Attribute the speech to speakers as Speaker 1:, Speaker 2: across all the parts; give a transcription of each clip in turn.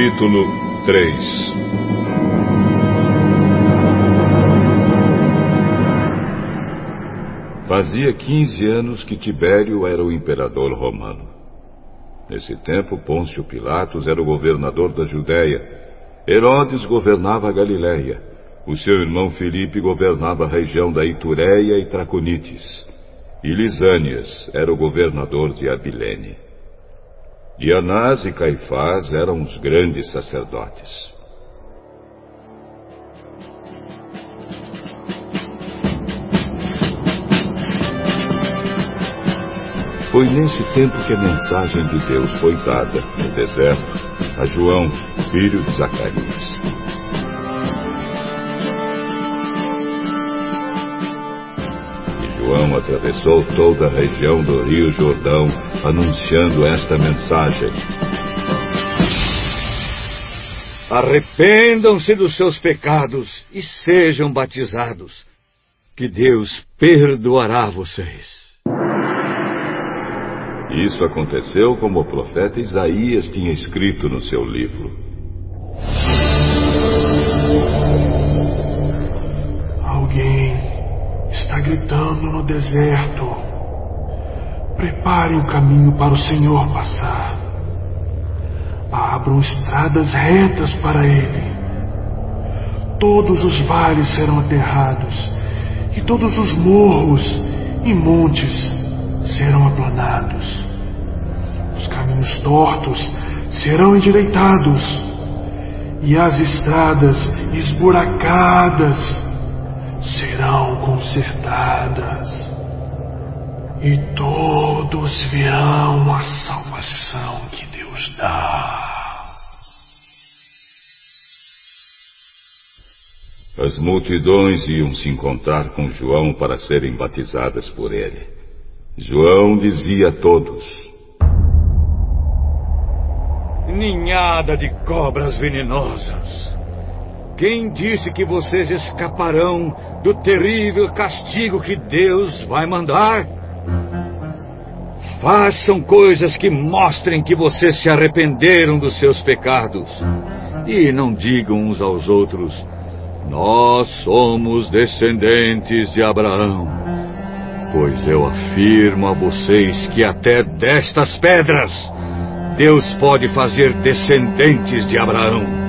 Speaker 1: Capítulo 3 Fazia 15 anos que Tibério era o imperador romano. Nesse tempo, Pôncio Pilatos era o governador da Judéia. Herodes governava a Galiléia. O seu irmão Filipe governava a região da Itureia e Traconites. E Lisânias era o governador de Abilene. E Anás e Caifás eram os grandes sacerdotes. Foi nesse tempo que a mensagem de Deus foi dada no deserto a João, filho de Zacarias. Atravessou toda a região do Rio Jordão anunciando esta mensagem.
Speaker 2: Arrependam-se dos seus pecados e sejam batizados, que Deus perdoará vocês.
Speaker 1: Isso aconteceu como o profeta Isaías tinha escrito no seu livro.
Speaker 3: Está gritando no deserto. Prepare o caminho para o Senhor passar. Abram estradas retas para ele. Todos os vales serão aterrados, e todos os morros e montes serão aplanados, os caminhos tortos serão endireitados, e as estradas esburacadas consertadas, e todos verão a salvação que Deus dá.
Speaker 1: As multidões iam se encontrar com João para serem batizadas por ele. João dizia a todos:
Speaker 2: Ninhada de cobras venenosas. Quem disse que vocês escaparão do terrível castigo que Deus vai mandar? Façam coisas que mostrem que vocês se arrependeram dos seus pecados. E não digam uns aos outros: Nós somos descendentes de Abraão. Pois eu afirmo a vocês que até destas pedras Deus pode fazer descendentes de Abraão.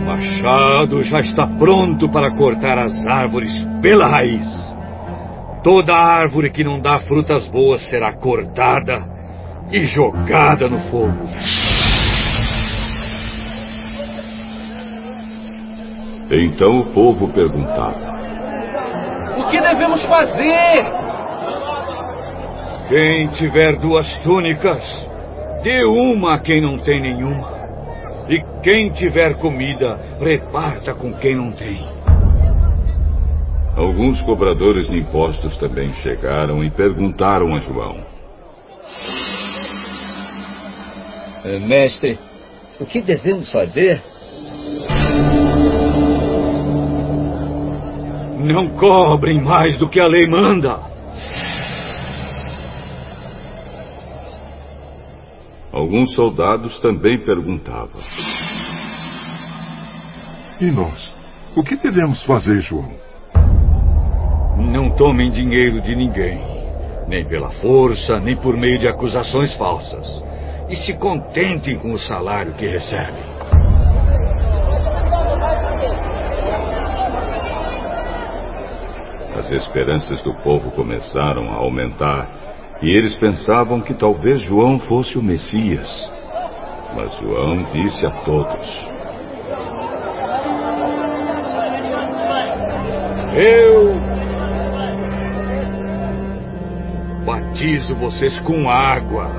Speaker 2: O machado já está pronto para cortar as árvores pela raiz. Toda árvore que não dá frutas boas será cortada e jogada no fogo.
Speaker 1: Então o povo perguntava:
Speaker 4: o que devemos fazer?
Speaker 2: Quem tiver duas túnicas, dê uma a quem não tem nenhuma. E quem tiver comida, reparta com quem não tem.
Speaker 1: Alguns cobradores de impostos também chegaram e perguntaram a João:
Speaker 5: Mestre, o que devemos fazer?
Speaker 2: Não cobrem mais do que a lei manda.
Speaker 1: Alguns soldados também perguntavam:
Speaker 6: E nós? O que devemos fazer, João?
Speaker 2: Não tomem dinheiro de ninguém, nem pela força, nem por meio de acusações falsas. E se contentem com o salário que recebem.
Speaker 1: As esperanças do povo começaram a aumentar e eles pensavam que talvez João fosse o Messias. Mas João disse a todos:
Speaker 2: Eu batizo vocês com água,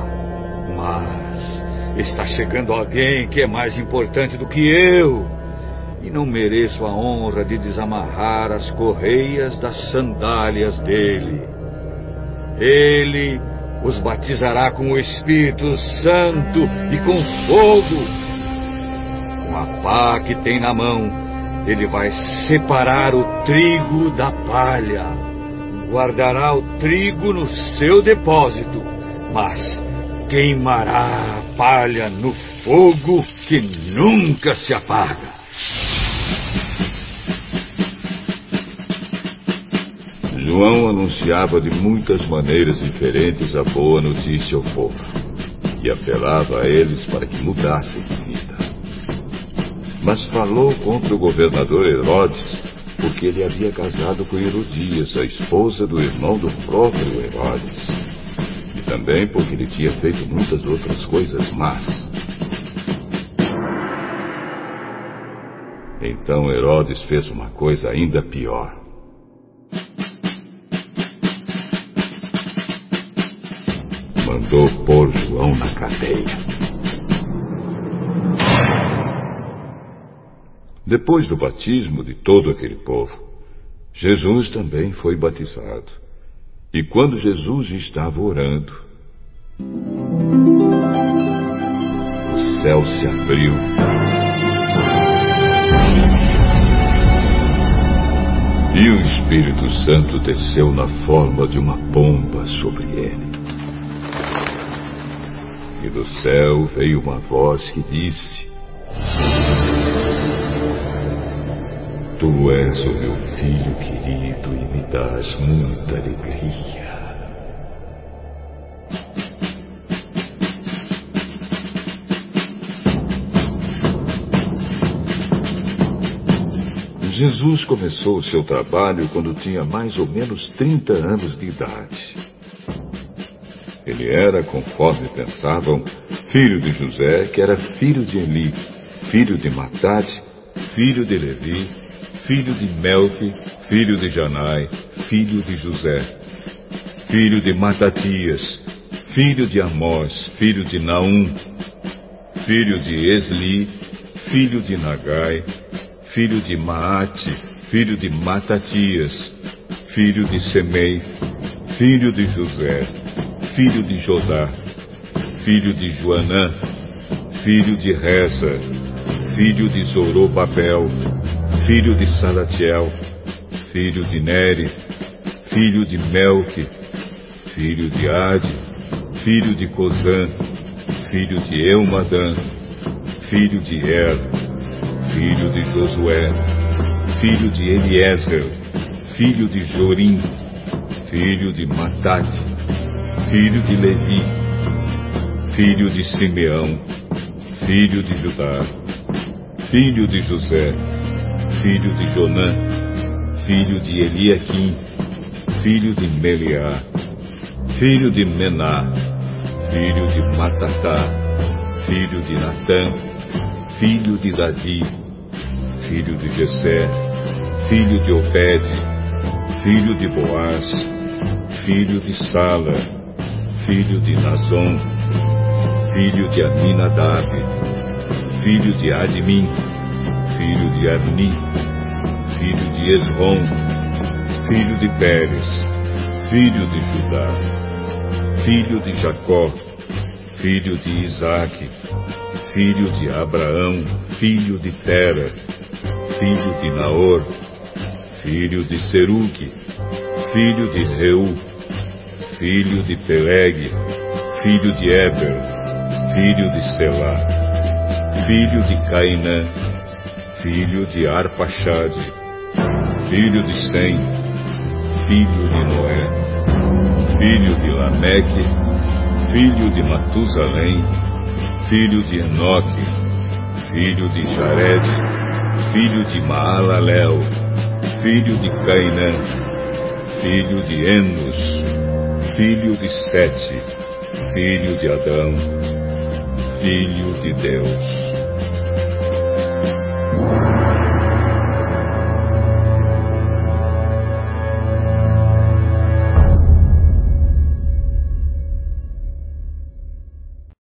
Speaker 2: mas está chegando alguém que é mais importante do que eu e não mereço a honra de desamarrar as correias das sandálias dele. Ele os batizará com o Espírito Santo e com fogo. Com a pá que tem na mão, ele vai separar o trigo da palha. Guardará o trigo no seu depósito, mas
Speaker 7: queimará a palha no fogo que nunca se apaga.
Speaker 2: João anunciava de muitas maneiras diferentes a boa notícia ao povo e apelava a eles para que mudassem de vida. Mas falou contra o governador Herodes porque ele havia casado com Herodias, a esposa do irmão do próprio Herodes. E também porque ele tinha feito muitas outras coisas más. Então Herodes fez uma coisa ainda pior. Mandou pôr João na cadeia. Depois do batismo de todo aquele povo, Jesus também foi batizado. E quando Jesus estava orando, o céu se abriu. E o Espírito Santo desceu na forma de uma pomba sobre ele. E do céu veio uma voz que disse: Tu és o meu filho querido e me dás muita alegria. Jesus começou o seu trabalho quando tinha mais ou menos 30 anos de idade. Ele era, conforme pensavam, filho de José, que era filho de Eli, filho de Matate, filho de Levi, filho de Melque, filho de Janai, filho de José, filho de Matatias, filho de Amós, filho de Naum, filho de Esli, filho de Nagai, filho de Maate, filho de Matatias, filho de Semei, filho de José, filho de Jodá, filho de Joanã, filho de Reza, filho de Zorobabel, filho de Salatiel, filho de Neri, filho de Melque, filho de Ade, filho de Cozã, filho de Eumadã, filho de Er, filho de Josué, filho de Eliezer, filho de Jorim, filho de Matate, filho de Levi, filho de Simeão, filho de Judá, filho de José, filho de Jonã, filho de Eliaquim, filho de Meliá, filho de Mená, filho de Matatá, filho de Natã, filho de Davi, filho de Jessé, filho de Obed, filho de Boaz, filho de Sala, filho de Nazon, filho de Aminadab, filho de Admin, filho de Arni, filho de Esrom, filho de Pérez, filho de Judá, filho de Jacó, filho de Isaque, filho de Abraão, filho de Tera, filho de Naor, filho de Seruque, filho de Reu, filho de Peleg, filho de Eber, filho de Selá, filho de Cainã, filho de Arpaxade, filho de Sem, filho de Noé, filho de Lameque, filho de Matusalém, filho de Enoque, filho de Jared, filho de Maalalel, filho de Cainã, filho de Enos, filho de Sete, filho de Adão, filho de Deus.